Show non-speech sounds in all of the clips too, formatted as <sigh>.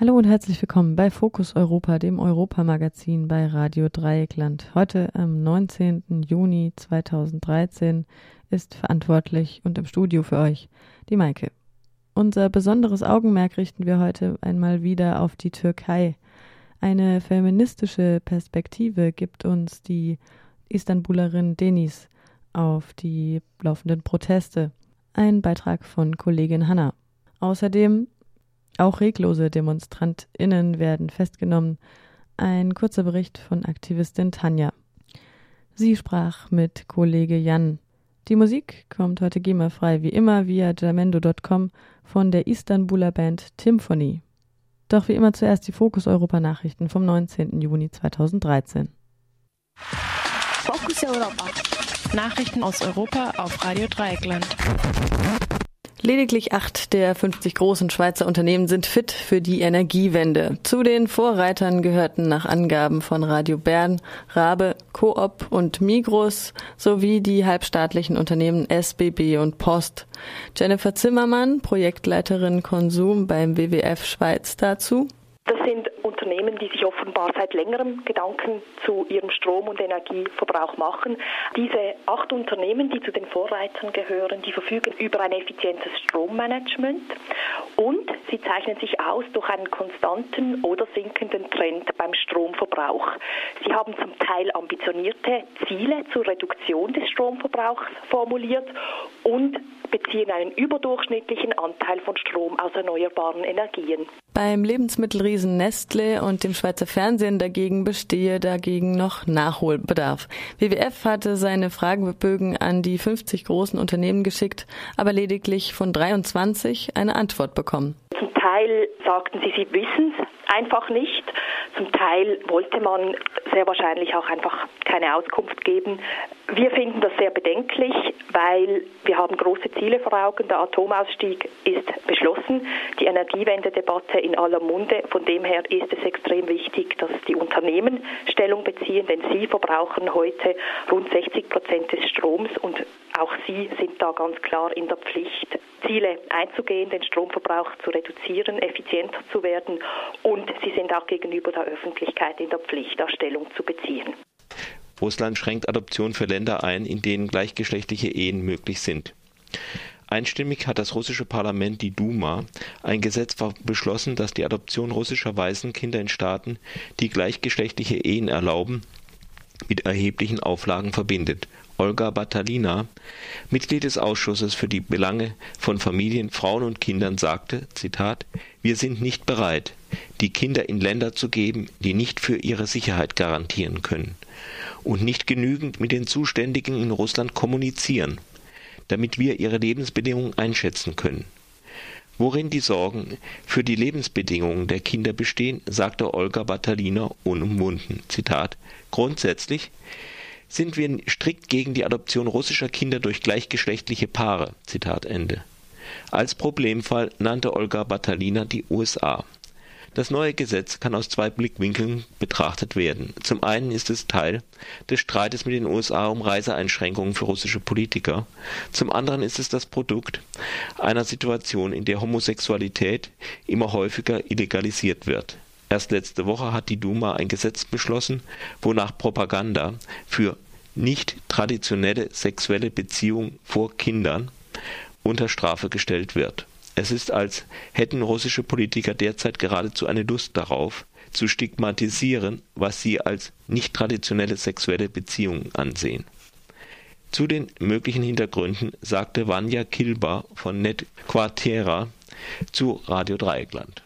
Hallo und herzlich willkommen bei Fokus Europa, dem Europamagazin bei Radio Dreieckland. Heute am 19. Juni 2013 ist verantwortlich und im Studio für euch die Maike. Unser besonderes Augenmerk richten wir heute einmal wieder auf die Türkei. Eine feministische Perspektive gibt uns die Istanbulerin Deniz auf die laufenden Proteste. Ein Beitrag von Kollegin Hanna. Außerdem auch reglose DemonstrantInnen werden festgenommen. Ein kurzer Bericht von Aktivistin Tanja. Sie sprach mit Kollege Jan. Die Musik kommt heute GEMA-frei, wie immer via jamendo.com von der Istanbuler Band Tymphony. Doch wie immer zuerst die Fokus Europa Nachrichten vom 19. Juni 2013. Focus Europa. Nachrichten aus Europa auf Radio Dreieckland. Lediglich acht der 50 großen Schweizer Unternehmen sind fit für die Energiewende. Zu den Vorreitern gehörten nach Angaben von Radio Bern, Rabe, Coop und Migros sowie die halbstaatlichen Unternehmen SBB und Post. Jennifer Zimmermann, Projektleiterin Konsum beim WWF Schweiz dazu. Das sind Unternehmen, die sich offenbar seit längerem Gedanken zu ihrem Strom- und Energieverbrauch machen. Diese acht Unternehmen, die zu den Vorreitern gehören, die verfügen über ein effizientes Strommanagement und sie zeichnen sich aus durch einen konstanten oder sinkenden Trend beim Stromverbrauch. Sie haben zum Teil ambitionierte Ziele zur Reduktion des Stromverbrauchs formuliert und beziehen einen überdurchschnittlichen Anteil von Strom aus erneuerbaren Energien. Beim Lebensmittelriesen Nestle und dem Schweizer Fernsehen dagegen bestehe dagegen noch Nachholbedarf. WWF hatte seine Fragebögen an die 50 großen Unternehmen geschickt, aber lediglich von 23 eine Antwort bekommen. Zum Teil sagten sie, sie wissen es einfach nicht. Zum Teil wollte man sehr wahrscheinlich auch einfach keine Auskunft geben. Wir finden das sehr bedenklich, weil wir haben große Ziele vor Augen. Der Atomausstieg ist beschlossen, die Energiewendedebatte in aller Munde. Von dem her ist es extrem wichtig, dass die Unternehmen Stellung beziehen, denn sie verbrauchen heute rund 60 Prozent des Stroms und auch sie sind da ganz klar in der Pflicht, Ziele einzugehen, den Stromverbrauch zu reduzieren, effizienter zu werden und sie sind auch gegenüber der Öffentlichkeit in der Pflicht, da Stellung zu beziehen. Russland schränkt Adoption für Länder ein, in denen gleichgeschlechtliche Ehen möglich sind. Einstimmig hat das russische Parlament, die Duma, ein Gesetz beschlossen, das die Adoption russischer Waisenkinder in Staaten, die gleichgeschlechtliche Ehen erlauben, mit erheblichen Auflagen verbindet. Olga Batalina, Mitglied des Ausschusses für die Belange von Familien, Frauen und Kindern, sagte, Zitat, wir sind nicht bereit, die Kinder in Länder zu geben, die nicht für ihre Sicherheit garantieren können und nicht genügend mit den Zuständigen in Russland kommunizieren, damit wir ihre Lebensbedingungen einschätzen können. Worin die Sorgen für die Lebensbedingungen der Kinder bestehen, sagte Olga Batalina unumwunden. Zitat: Grundsätzlich sind wir strikt gegen die Adoption russischer Kinder durch gleichgeschlechtliche Paare. Zitat Ende. Als Problemfall nannte Olga Batalina die USA. Das neue Gesetz kann aus zwei Blickwinkeln betrachtet werden. Zum einen ist es Teil des Streites mit den USA um Reiseeinschränkungen für russische Politiker. Zum anderen ist es das Produkt einer Situation, in der Homosexualität immer häufiger illegalisiert wird. Erst letzte Woche hat die Duma ein Gesetz beschlossen, wonach Propaganda für nicht traditionelle sexuelle Beziehungen vor Kindern unter Strafe gestellt wird. Es ist, als hätten russische Politiker derzeit geradezu eine Lust darauf, zu stigmatisieren, was sie als nicht traditionelle sexuelle Beziehungen ansehen. Zu den möglichen Hintergründen sagte Vanja Kilba von Net Quartera zu Radio Dreieckland.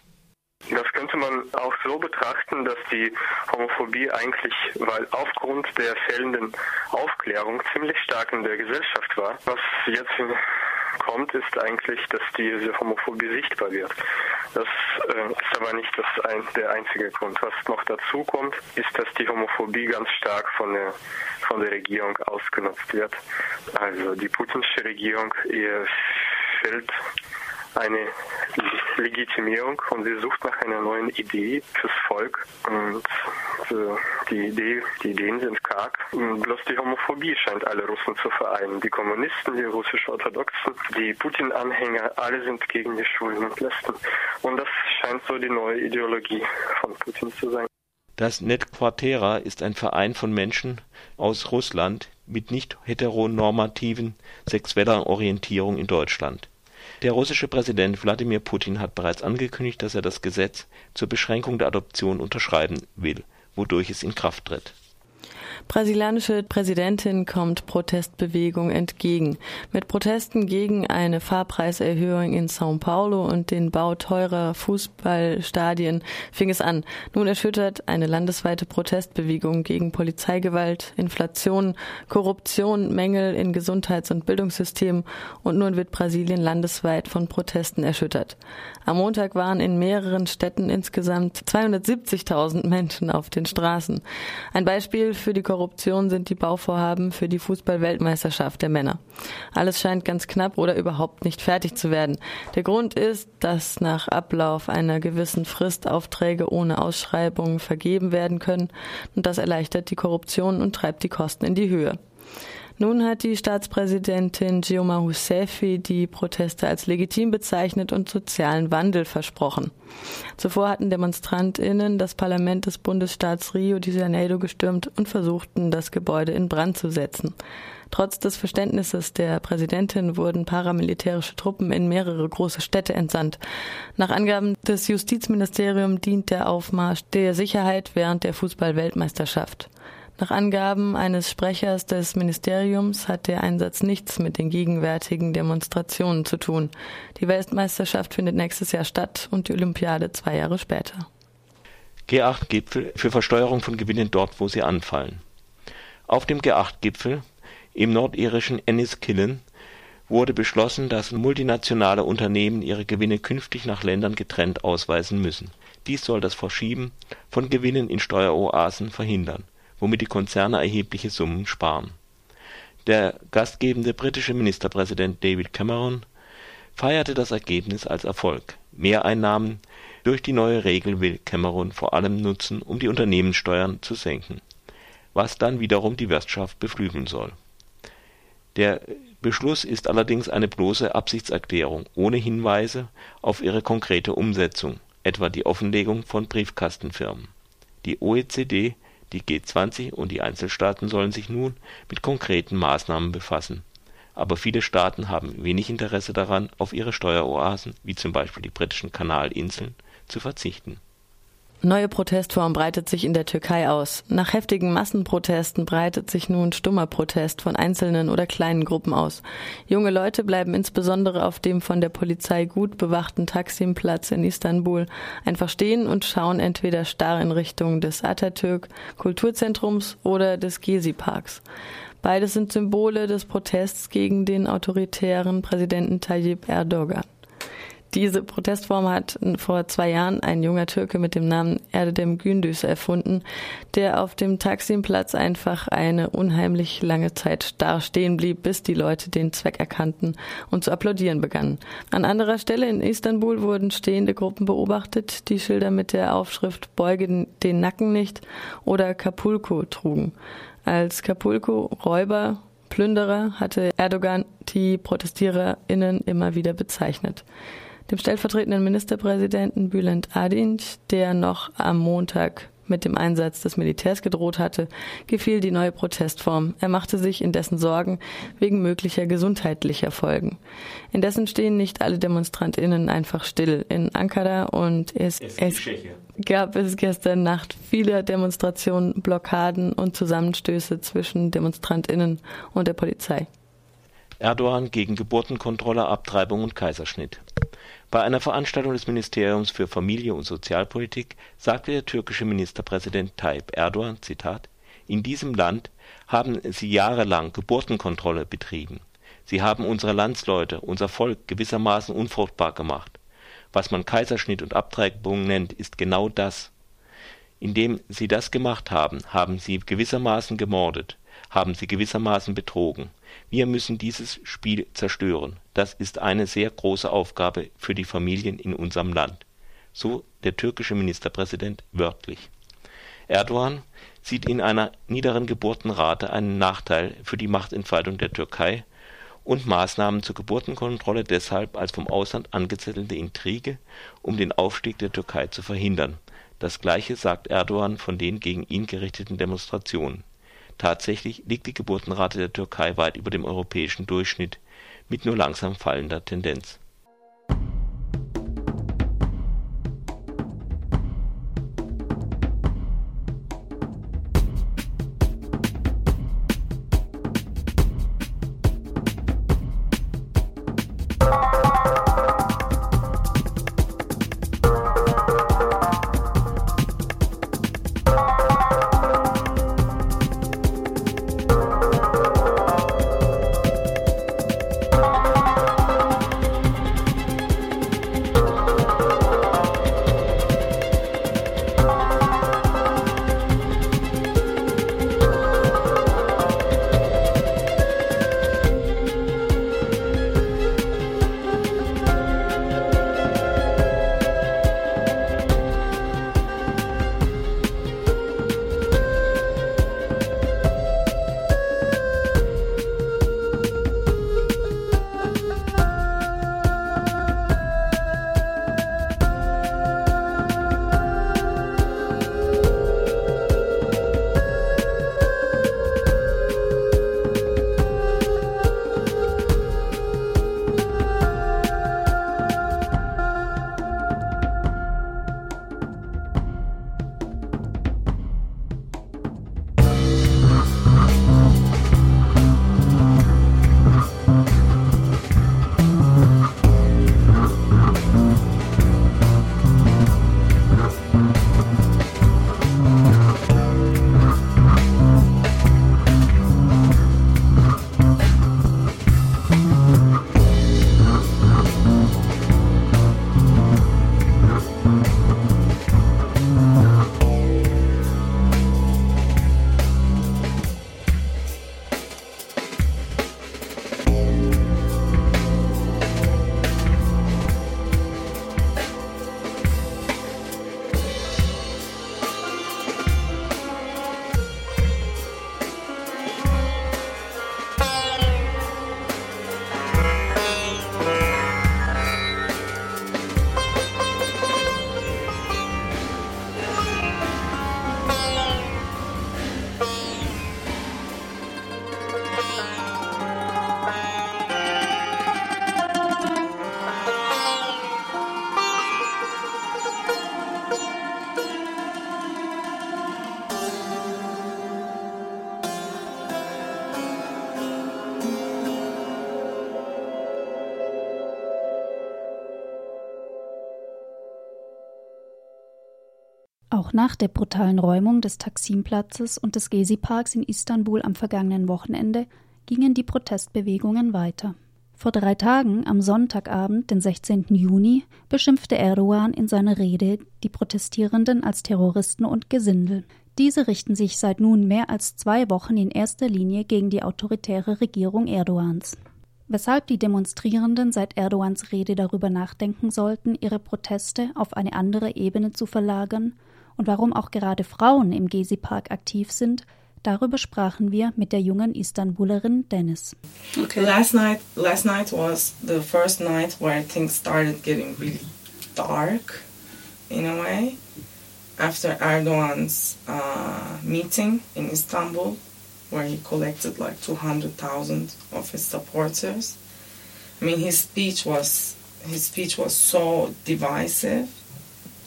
Könnte man auch so betrachten, dass die Homophobie eigentlich, weil aufgrund der fehlenden Aufklärung ziemlich stark in der Gesellschaft war, was jetzt kommt, ist eigentlich, dass diese Homophobie sichtbar wird. Das äh, ist aber nicht das ein, der einzige Grund. Was noch dazu kommt, ist, dass die Homophobie ganz stark von der, von der Regierung ausgenutzt wird. Also die putinsche Regierung fällt eine Legitimierung und sie sucht nach einer neuen Idee fürs Volk. Und äh, die, Idee, die Ideen sind karg. Bloß die Homophobie scheint alle Russen zu vereinen. Die Kommunisten, die russisch-orthodoxen, die Putin-Anhänger, alle sind gegen die Schwulen und Lesben. Und das scheint so die neue Ideologie von Putin zu sein. Das Netquartera ist ein Verein von Menschen aus Russland mit nicht heteronormativen sexueller Orientierung in Deutschland. Der russische Präsident Wladimir Putin hat bereits angekündigt, dass er das Gesetz zur Beschränkung der Adoption unterschreiben will, wodurch es in Kraft tritt Brasilianische Präsidentin kommt Protestbewegung entgegen. Mit Protesten gegen eine Fahrpreiserhöhung in São Paulo und den Bau teurer Fußballstadien fing es an. Nun erschüttert eine landesweite Protestbewegung gegen Polizeigewalt, Inflation, Korruption, Mängel in Gesundheits- und Bildungssystemen und nun wird Brasilien landesweit von Protesten erschüttert. Am Montag waren in mehreren Städten insgesamt 270.000 Menschen auf den Straßen. Ein Beispiel für die Korruption sind die Bauvorhaben für die Fußball-Weltmeisterschaft der Männer. Alles scheint ganz knapp oder überhaupt nicht fertig zu werden. Der Grund ist, dass nach Ablauf einer gewissen Frist Aufträge ohne Ausschreibung vergeben werden können und das erleichtert die Korruption und treibt die Kosten in die Höhe. Nun hat die Staatspräsidentin Gioma Rousseff die Proteste als legitim bezeichnet und sozialen Wandel versprochen. Zuvor hatten DemonstrantInnen das Parlament des Bundesstaats Rio de Janeiro gestürmt und versuchten, das Gebäude in Brand zu setzen. Trotz des Verständnisses der Präsidentin wurden paramilitärische Truppen in mehrere große Städte entsandt. Nach Angaben des Justizministeriums dient der Aufmarsch der Sicherheit während der Fußball-Weltmeisterschaft. Nach Angaben eines Sprechers des Ministeriums hat der Einsatz nichts mit den gegenwärtigen Demonstrationen zu tun. Die Weltmeisterschaft findet nächstes Jahr statt und die Olympiade zwei Jahre später. G8-Gipfel für Versteuerung von Gewinnen dort, wo sie anfallen. Auf dem G8-Gipfel im nordirischen Enniskillen wurde beschlossen, dass multinationale Unternehmen ihre Gewinne künftig nach Ländern getrennt ausweisen müssen. Dies soll das Verschieben von Gewinnen in Steueroasen verhindern womit die Konzerne erhebliche Summen sparen. Der gastgebende britische Ministerpräsident David Cameron feierte das Ergebnis als Erfolg. Mehreinnahmen durch die neue Regel will Cameron vor allem nutzen, um die Unternehmenssteuern zu senken, was dann wiederum die Wirtschaft beflügeln soll. Der Beschluss ist allerdings eine bloße Absichtserklärung ohne Hinweise auf ihre konkrete Umsetzung, etwa die Offenlegung von Briefkastenfirmen. Die OECD die G20 und die Einzelstaaten sollen sich nun mit konkreten Maßnahmen befassen. Aber viele Staaten haben wenig Interesse daran, auf ihre Steueroasen, wie zum Beispiel die britischen Kanalinseln, zu verzichten Neue Protestform breitet sich in der Türkei aus. Nach heftigen Massenprotesten breitet sich nun stummer Protest von einzelnen oder kleinen Gruppen aus. Junge Leute bleiben insbesondere auf dem von der Polizei gut bewachten Taksimplatz in Istanbul einfach stehen und schauen entweder starr in Richtung des Atatürk Kulturzentrums oder des Gezi Parks. Beides sind Symbole des Protests gegen den autoritären Präsidenten Tayyip Erdogan. Diese Protestform hat vor zwei Jahren ein junger Türke mit dem Namen Erdem Gündüz erfunden, der auf dem Taksimplatz einfach eine unheimlich lange Zeit starr stehen blieb, bis die Leute den Zweck erkannten und zu applaudieren begannen. An anderer Stelle in Istanbul wurden stehende Gruppen beobachtet, die Schilder mit der Aufschrift Beuge den Nacken nicht oder Kapulko trugen. Als Kapulko Räuber Plünderer hatte Erdogan die ProtestiererInnen immer wieder bezeichnet dem stellvertretenden Ministerpräsidenten Bülent Adinc, der noch am Montag mit dem Einsatz des Militärs gedroht hatte, gefiel die neue Protestform. Er machte sich indessen Sorgen wegen möglicher gesundheitlicher Folgen. Indessen stehen nicht alle DemonstrantInnen einfach still. In Ankara und es, es gab es gestern Nacht viele Demonstrationen, Blockaden und Zusammenstöße zwischen DemonstrantInnen und der Polizei. Erdogan gegen Geburtenkontrolle, Abtreibung und Kaiserschnitt. Bei einer Veranstaltung des Ministeriums für Familie und Sozialpolitik sagte der türkische Ministerpräsident Tayyip Erdogan: „ In diesem Land haben sie jahrelang Geburtenkontrolle betrieben. Sie haben unsere Landsleute, unser Volk gewissermaßen unfruchtbar gemacht. Was man Kaiserschnitt und Abtreibung nennt, ist genau das. Indem sie das gemacht haben, haben sie gewissermaßen gemordet, haben sie gewissermaßen betrogen. Wir müssen dieses Spiel zerstören. Das ist eine sehr große Aufgabe für die Familien in unserem Land. So der türkische Ministerpräsident wörtlich. Erdogan sieht in einer niederen Geburtenrate einen Nachteil für die Machtentfaltung der Türkei und Maßnahmen zur Geburtenkontrolle deshalb als vom Ausland angezettelte Intrige, um den Aufstieg der Türkei zu verhindern. Das Gleiche sagt Erdogan von den gegen ihn gerichteten Demonstrationen. Tatsächlich liegt die Geburtenrate der Türkei weit über dem europäischen Durchschnitt mit nur langsam fallender Tendenz Nach der brutalen Räumung des Taksimplatzes und des Gezi-Parks in Istanbul am vergangenen Wochenende gingen die Protestbewegungen weiter. Vor drei Tagen, am Sonntagabend, den 16. Juni, beschimpfte Erdogan in seiner Rede die Protestierenden als Terroristen und Gesindel. Diese richten sich seit nun mehr als zwei Wochen in erster Linie gegen die autoritäre Regierung Erdogans. Weshalb die Demonstrierenden seit Erdogans Rede darüber nachdenken sollten, ihre Proteste auf eine andere Ebene zu verlagern und warum auch gerade Frauen im Gezi-Park aktiv sind, darüber sprachen wir mit der jungen Istanbulerin Dennis. Okay, last night, last night was the first night where things started getting really dark, in a way, after Erdogan's uh, meeting in Istanbul, where he collected like 200,000 of his supporters. I mean, his speech was his speech was so divisive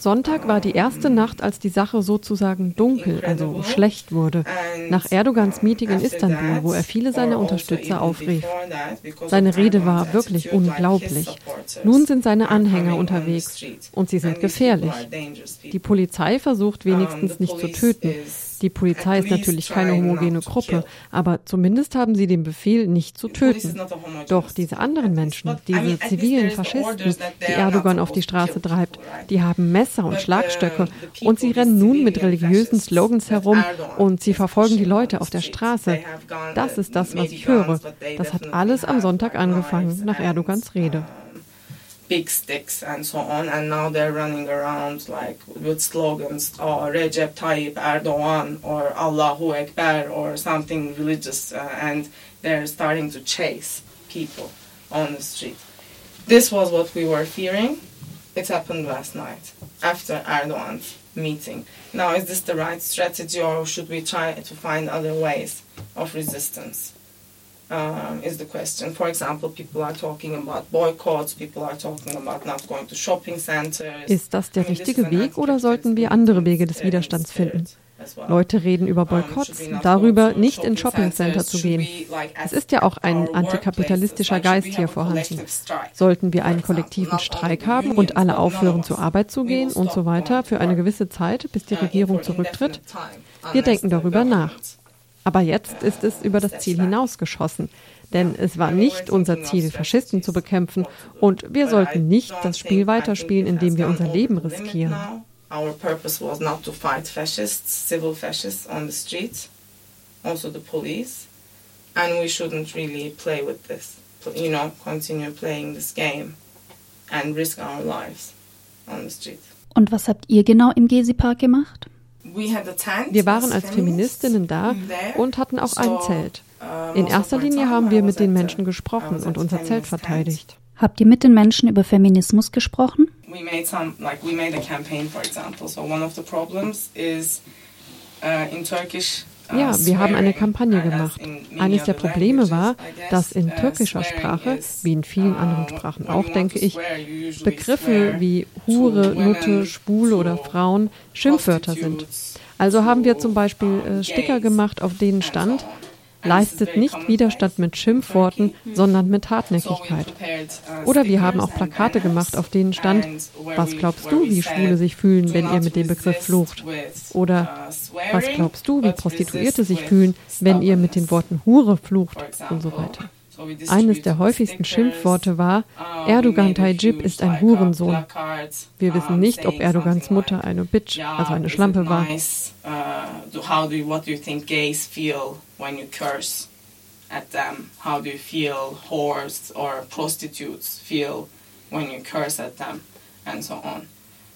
Sonntag war die erste Nacht, als die Sache sozusagen dunkel, also schlecht wurde, nach Erdogans Meeting in Istanbul, wo er viele seiner Unterstützer aufrief. Seine Rede war wirklich unglaublich. Nun sind seine Anhänger unterwegs und sie sind gefährlich. Die Polizei versucht wenigstens nicht zu töten. Die Polizei ist natürlich keine homogene Gruppe, aber zumindest haben sie den Befehl, nicht zu töten. Doch diese anderen Menschen, diese zivilen Faschisten, die Erdogan auf die Straße treibt, die haben Messer und Schlagstöcke und sie rennen nun mit religiösen Slogans herum und sie verfolgen die Leute auf der Straße. Das ist das, was ich höre. Das hat alles am Sonntag angefangen, nach Erdogans Rede. Big sticks and so on, and now they're running around like with slogans, oh, Recep Tayyip Erdogan or Allahu Akbar or something religious, uh, and they're starting to chase people on the street. This was what we were fearing. It happened last night after Erdogan's meeting. Now, is this the right strategy, or should we try to find other ways of resistance? Um, is the question. For example, people are talking about boycotts, people are talking about not going to shopping centers. Ist das der richtige Weg oder sollten wir andere Wege des Widerstands finden? Leute reden über Boykotts, darüber nicht in Shoppingcenter zu gehen. Es ist ja auch ein antikapitalistischer Geist hier vorhanden. Sollten wir einen kollektiven Streik haben und alle aufhören zur Arbeit zu gehen und so weiter für eine gewisse Zeit, bis die Regierung zurücktritt? Wir denken darüber nach. Aber jetzt ist es über das Ziel hinausgeschossen. Denn es war nicht unser Ziel, Faschisten zu bekämpfen. Und wir sollten nicht das Spiel weiterspielen, indem wir unser Leben riskieren. Our purpose was not to fight fascists, civil fascists on the streets, also the police. And we shouldn't really play with this, you know, continue playing this game and risk our lives on the street. Und was habt ihr genau im Gezi-Park gemacht? Wir waren als Feministinnen da und hatten auch ein Zelt. In erster Linie haben wir mit den Menschen gesprochen und unser Zelt verteidigt. Habt ihr mit den Menschen über Feminismus gesprochen? We made some, like we made a campaign, for example. So one of the problems is uh, in Turkish ja, wir haben eine Kampagne gemacht. Eines der Probleme war, dass in uh, türkischer Sprache, wie in vielen anderen Sprachen auch, denke ich, Begriffe wie Hure, Nutte, Spule oder Frauen Schimpfwörter sind. Also haben wir zum Beispiel äh, Sticker gemacht, auf denen stand, leistet nicht Widerstand mit Schimpfworten, sondern mit Hartnäckigkeit. Oder wir haben auch Plakate gemacht, auf denen stand, was glaubst du, wie Schwule sich fühlen, wenn ihr mit dem Begriff flucht? Oder was glaubst du, wie Prostituierte sich fühlen, wenn ihr mit den Worten Hure flucht und so weiter. Eines der häufigsten Schimpfworte war, Erdogan Tayyip ist ein Hurensohn. Wir wissen nicht, ob Erdogans Mutter eine Bitch, also eine Schlampe war. When you curse at them? How do you feel whores or prostitutes feel when you curse at them? And so on.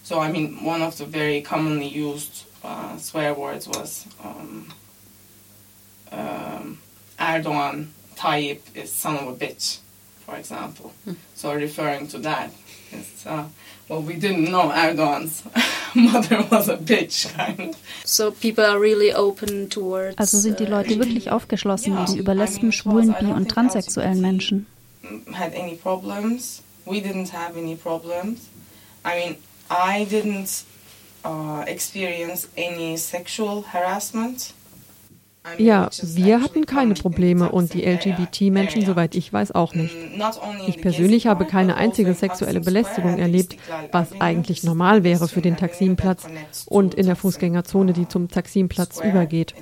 So, I mean, one of the very commonly used uh, swear words was um, um, Erdogan Tayyip is son of a bitch, for example. So referring to that, it's, uh, well, we didn't know Erdogan's <laughs> mother was a bitch, kind of. So people are really open towards. Also sind die Leute wirklich aufgeschlossen gegenüber Lesben, Schwulen, Bi- und transsexuellen Menschen. Had any problems? We didn't have any problems. I mean, I didn't uh, experience any sexual harassment. Ja, wir hatten keine Probleme und die LGBT-Menschen, soweit ich weiß, auch nicht. Ich persönlich habe keine einzige sexuelle Belästigung erlebt, was eigentlich normal wäre für den Taximplatz und in der Fußgängerzone, die zum Taximplatz übergeht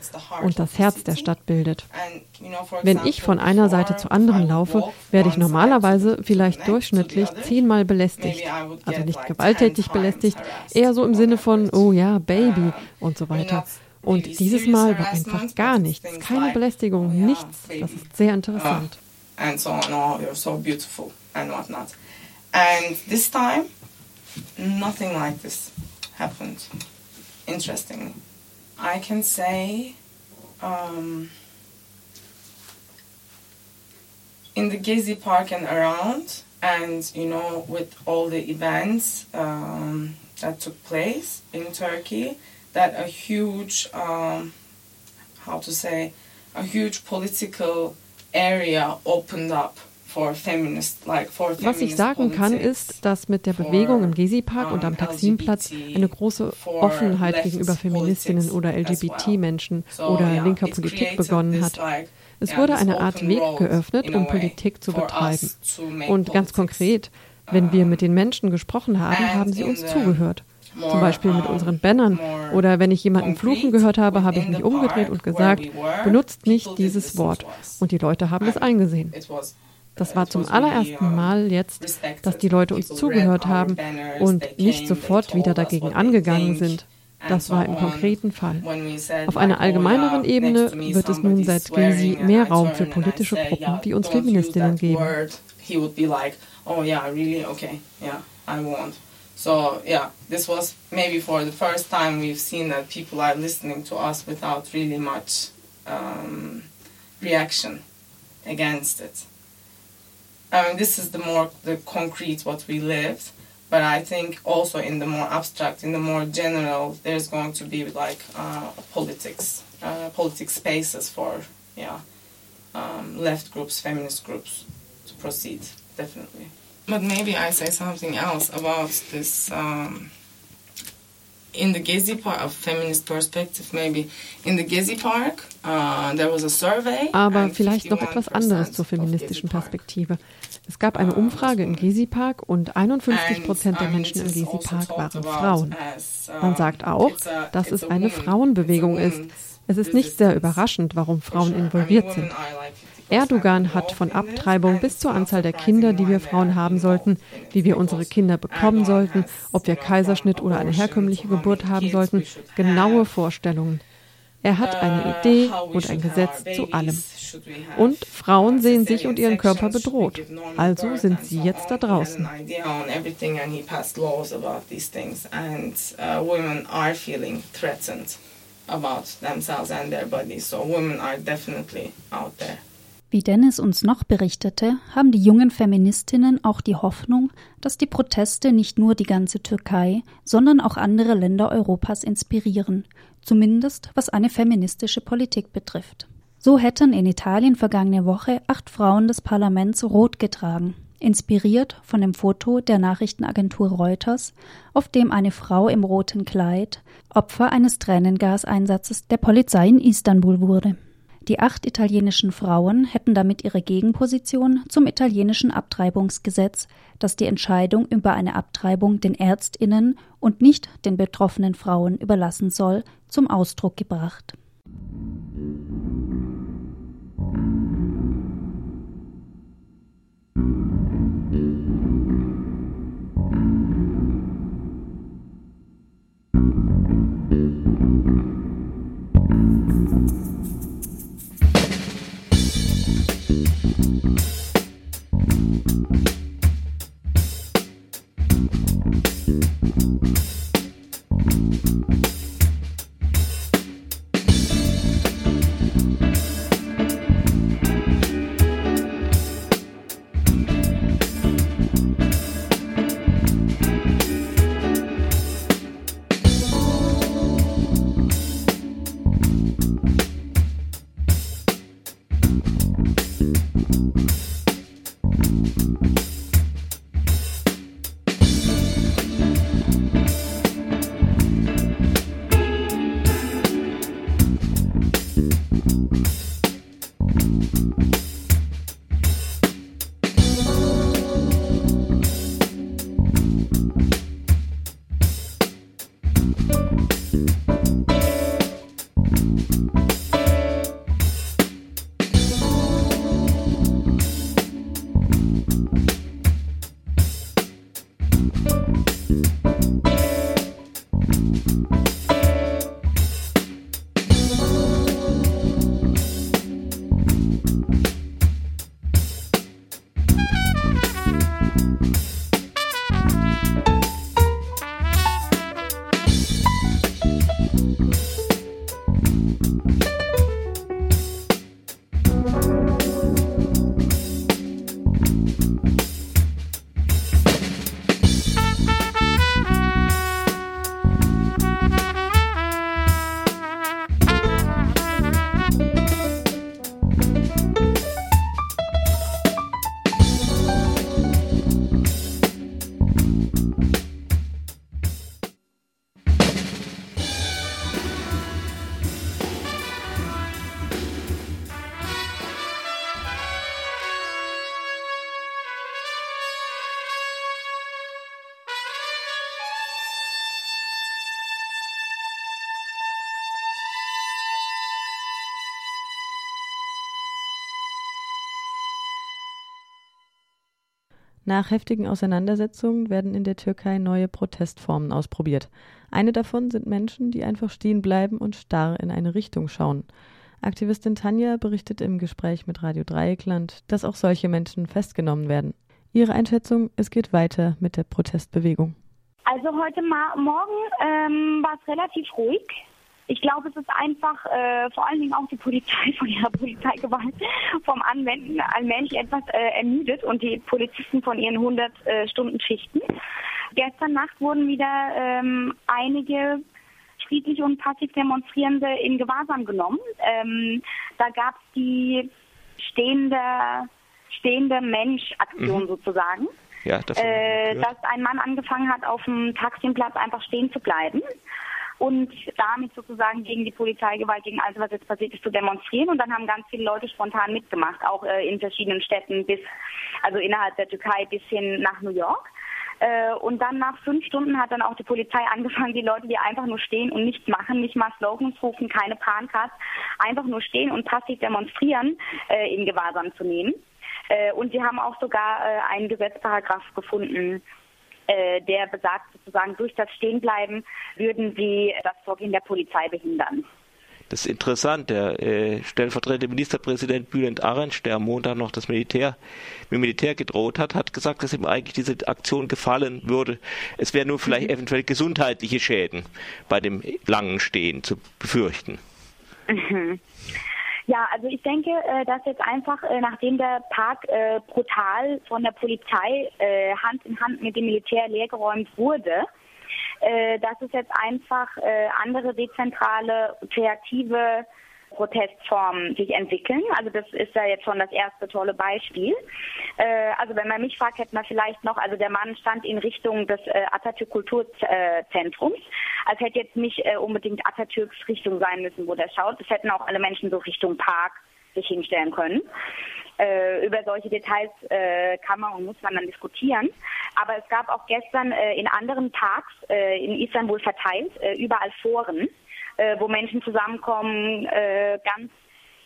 und das Herz der Stadt bildet. Wenn ich von einer Seite zur anderen laufe, werde ich normalerweise vielleicht durchschnittlich zehnmal belästigt. Also nicht gewalttätig belästigt, eher so im Sinne von, oh ja, Baby und so weiter. Und dieses Mal war einfach gar nichts. Keine Belästigung, nichts. Das ist sehr interessant. And so on, oh, you're so beautiful and whatnot. And this time, nothing like this happened. Interestingly. I can say um, in the Gezi Park and around, and you know, with all the events um, that took place in Turkey, that a huge, um, how to say, a huge political area opened up Was ich sagen kann, ist, dass mit der Bewegung im Gezi-Park und am Taksimplatz eine große Offenheit gegenüber Feministinnen oder LGBT-Menschen oder linker Politik begonnen hat. Es wurde eine Art Weg geöffnet, um Politik zu betreiben. Und ganz konkret, wenn wir mit den Menschen gesprochen haben, haben sie uns zugehört. Zum Beispiel mit unseren Bannern. Oder wenn ich jemanden fluchen gehört habe, habe ich mich umgedreht und gesagt, benutzt nicht dieses Wort. Und die Leute haben es eingesehen. Das war zum allerersten Mal jetzt, dass die Leute uns zugehört haben und nicht sofort wieder dagegen angegangen sind. Das war im konkreten Fall. Auf einer allgemeineren Ebene wird es nun seit Gezi mehr Raum für politische Gruppen wie uns Feministinnen geben. So yeah, this was maybe for the first time we've seen that people are listening to us without really much um, reaction against it. I mean, this is the more the concrete what we lived, but I think also in the more abstract, in the more general, there's going to be like uh, politics, uh, politics spaces for yeah, um, left groups, feminist groups to proceed definitely. But maybe I say something else about this. Um, in the Gezi Park, of feminist perspective, maybe in the Gezi Park, uh, there was a survey. Aber vielleicht noch etwas anderes zur feministischen Perspektive. Es gab eine Umfrage im Gezi Park und 51 Prozent der Menschen im Gezi Park waren Frauen. Man sagt auch, dass es eine Frauenbewegung ist. Es ist nicht sehr überraschend, warum Frauen involviert sind. Erdogan hat von Abtreibung bis zur Anzahl der Kinder, die wir Frauen haben sollten, wie wir unsere Kinder bekommen sollten, ob wir Kaiserschnitt oder eine herkömmliche Geburt haben sollten, genaue Vorstellungen. Er hat eine Idee und ein Gesetz zu allem. Und Frauen sehen sich und ihren Körper bedroht. Also sind sie jetzt da draußen. about themselves and their bodies. So women are definitely out there. Wie Dennis uns noch berichtete, haben die jungen Feministinnen auch die Hoffnung, dass die Proteste nicht nur die ganze Türkei, sondern auch andere Länder Europas inspirieren, zumindest was eine feministische Politik betrifft. So hätten in Italien vergangene Woche acht Frauen des Parlaments rot getragen, inspiriert von dem Foto der Nachrichtenagentur Reuters, auf dem eine Frau im roten Kleid Opfer eines Tränengaseinsatzes der Polizei in Istanbul wurde. Die acht italienischen Frauen hätten damit ihre Gegenposition zum italienischen Abtreibungsgesetz, das die Entscheidung über eine Abtreibung den Ärztinnen und nicht den betroffenen Frauen überlassen soll, zum Ausdruck gebracht. Nach heftigen Auseinandersetzungen werden in der Türkei neue Protestformen ausprobiert. Eine davon sind Menschen, die einfach stehen bleiben und starr in eine Richtung schauen. Aktivistin Tanja berichtet im Gespräch mit Radio Dreieckland, dass auch solche Menschen festgenommen werden. Ihre Einschätzung, es geht weiter mit der Protestbewegung. Also heute Morgen ähm, war es relativ ruhig. Ich glaube, es ist einfach äh, vor allen Dingen auch die Polizei <laughs> von ihrer Polizeigewalt vom Anwenden allmählich etwas äh, ermüdet und die Polizisten von ihren 100 äh, Stunden Schichten. Gestern Nacht wurden wieder ähm, einige friedlich und passiv Demonstrierende in Gewahrsam genommen. Ähm, da gab es die stehende, stehende Mensch-Aktion mhm. sozusagen. Ja, äh, dass ein Mann angefangen hat, auf dem Taximplatz einfach stehen zu bleiben und damit sozusagen gegen die Polizeigewalt, gegen alles, was jetzt passiert ist, zu demonstrieren. Und dann haben ganz viele Leute spontan mitgemacht, auch äh, in verschiedenen Städten bis, also innerhalb der Türkei bis hin nach New York. Äh, und dann nach fünf Stunden hat dann auch die Polizei <laughs> angefangen, die Leute, die einfach nur stehen und nichts machen, nicht mal Slogans rufen, keine Pancards, einfach nur stehen und passiv demonstrieren, äh, in Gewahrsam zu nehmen. Äh, und sie haben auch sogar einen Gesetzparagraph gefunden, der besagt sozusagen, durch das Stehenbleiben würden sie das Vorgehen der Polizei behindern. Das ist interessant. Der äh, stellvertretende Ministerpräsident Bülent Arendsch, der am Montag noch das Militär, mit dem Militär gedroht hat, hat gesagt, dass ihm eigentlich diese Aktion gefallen würde. Es wäre nur vielleicht mhm. eventuell gesundheitliche Schäden bei dem langen Stehen zu befürchten. Mhm. Ja, also ich denke, äh, dass jetzt einfach, äh, nachdem der Park äh, brutal von der Polizei Hand in Hand mit dem Militär leergeräumt wurde, dass es jetzt einfach andere dezentrale, kreative Protestformen sich entwickeln. Also das ist ja jetzt schon das erste tolle Beispiel. Äh, also wenn man mich fragt, hätte man vielleicht noch, also der Mann stand in Richtung des äh, Atatürk Kulturzentrums. Also hätte jetzt nicht äh, unbedingt Atatürks Richtung sein müssen, wo der schaut. Es hätten auch alle Menschen so Richtung Park sich hinstellen können. Äh, über solche Details äh, kann man und muss man dann diskutieren. Aber es gab auch gestern äh, in anderen Parks äh, in Istanbul verteilt äh, überall Foren, äh, wo Menschen zusammenkommen, äh, ganz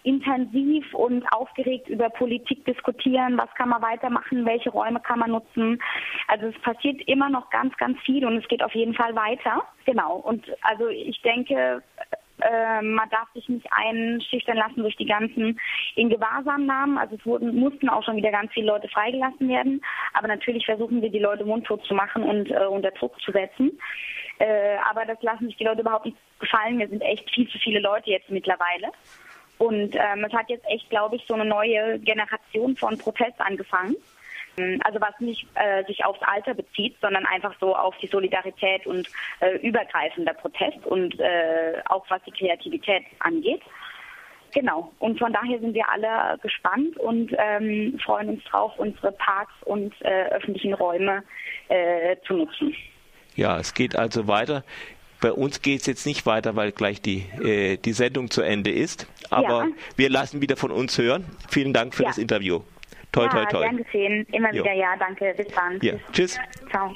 intensiv und aufgeregt über Politik diskutieren, was kann man weitermachen, welche Räume kann man nutzen. Also es passiert immer noch ganz, ganz viel und es geht auf jeden Fall weiter. Genau. Und also ich denke, äh, man darf sich nicht einschüchtern lassen durch die ganzen in Gewahrsamnahmen. Also es wurden, mussten auch schon wieder ganz viele Leute freigelassen werden. Aber natürlich versuchen wir, die Leute mundtot zu machen und äh, unter Druck zu setzen. Äh, aber das lassen sich die Leute überhaupt nicht gefallen. Wir sind echt viel zu viele Leute jetzt mittlerweile. Und ähm, es hat jetzt echt, glaube ich, so eine neue Generation von Protest angefangen. Ähm, also was nicht äh, sich aufs Alter bezieht, sondern einfach so auf die Solidarität und äh, übergreifender Protest und äh, auch was die Kreativität angeht. Genau. Und von daher sind wir alle gespannt und ähm, freuen uns drauf, unsere Parks und äh, öffentlichen Räume äh, zu nutzen. Ja, es geht also weiter. Bei uns geht es jetzt nicht weiter, weil gleich die, äh, die Sendung zu Ende ist. Aber ja. wir lassen wieder von uns hören. Vielen Dank für ja. das Interview. Toi, ja, toi, toi. Gern gesehen. Immer jo. wieder, ja, danke. Bis dann. Ja. Tschüss. Ciao.